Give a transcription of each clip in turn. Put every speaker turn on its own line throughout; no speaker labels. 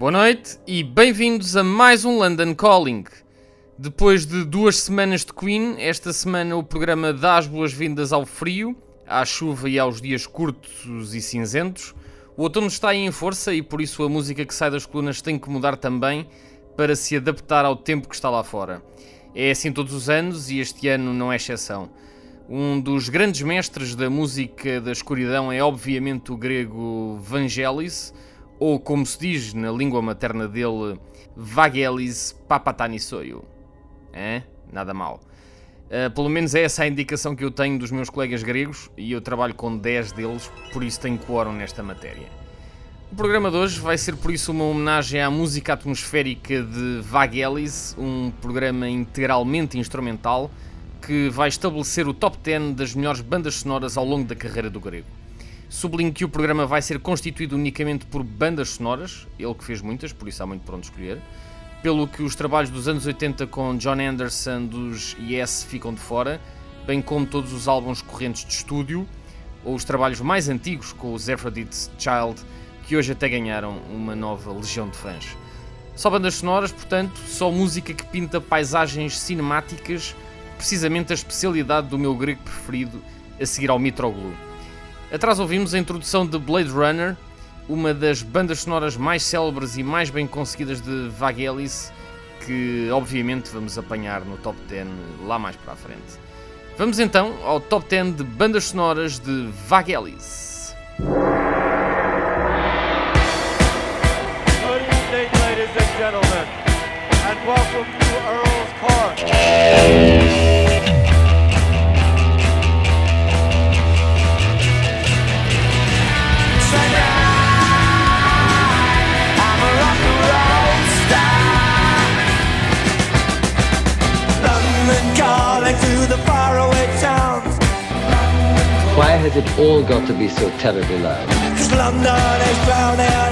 Boa noite e bem-vindos a mais um London Calling. Depois de duas semanas de Queen, esta semana o programa dá as boas-vindas ao frio, à chuva e aos dias curtos e cinzentos. O outono está em força e por isso a música que sai das colunas tem que mudar também para se adaptar ao tempo que está lá fora. É assim todos os anos e este ano não é exceção. Um dos grandes mestres da música da escuridão é obviamente o grego Vangelis, ou como se diz na língua materna dele, Vagelis Papatanissoio. É? Nada mal. Uh, pelo menos é essa a indicação que eu tenho dos meus colegas gregos e eu trabalho com 10 deles, por isso tenho quórum nesta matéria. O programa de hoje vai ser por isso uma homenagem à música atmosférica de Vagelis, um programa integralmente instrumental que vai estabelecer o top 10 das melhores bandas sonoras ao longo da carreira do grego. Sublinho que o programa vai ser constituído unicamente por bandas sonoras, ele que fez muitas, por isso há muito para onde escolher, pelo que os trabalhos dos anos 80 com John Anderson dos Yes ficam de fora, bem como todos os álbuns correntes de estúdio, ou os trabalhos mais antigos com os Aphrodite's Child, que hoje até ganharam uma nova legião de fãs. Só bandas sonoras, portanto, só música que pinta paisagens cinemáticas, precisamente a especialidade do meu grego preferido a seguir ao Mitroglou. Atrás ouvimos a introdução de Blade Runner, uma das bandas sonoras mais célebres e mais bem conseguidas de Vagelis, que obviamente vamos apanhar no top 10 lá mais para a frente. Vamos então ao top 10 de bandas sonoras de Vagelis.
Ladies and gentlemen, and welcome to Earl's Park.
Has it all got to be so terribly loud?
Cause London is drowning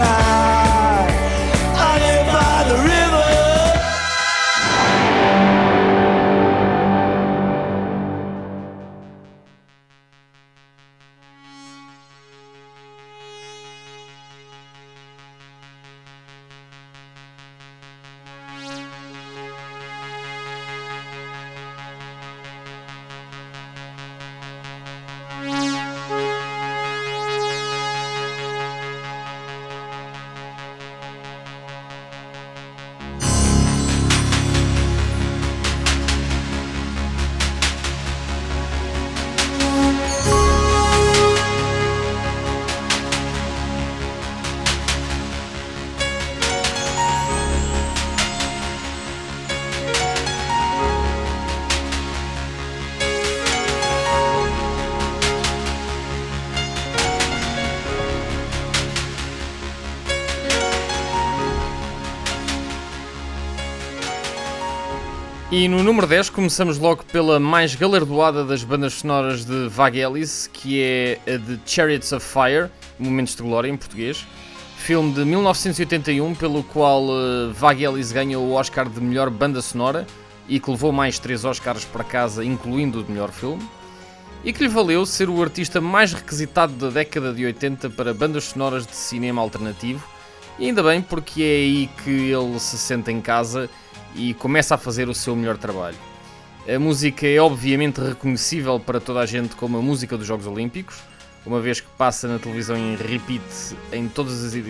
E no número 10 começamos logo pela mais galardoada das bandas sonoras de Vagelis, que é a de Chariots of Fire, Momentos de Glória em português, filme de 1981 pelo qual uh, Vagelis ganhou o Oscar de melhor banda sonora e que levou mais três Oscars para casa, incluindo o de melhor filme, e que lhe valeu ser o artista mais requisitado da década de 80 para bandas sonoras de cinema alternativo, e ainda bem porque é aí que ele se sente em casa e começa a fazer o seu melhor trabalho. A música é obviamente reconhecível para toda a gente como a música dos Jogos Olímpicos, uma vez que passa na televisão em repeat em todas as edições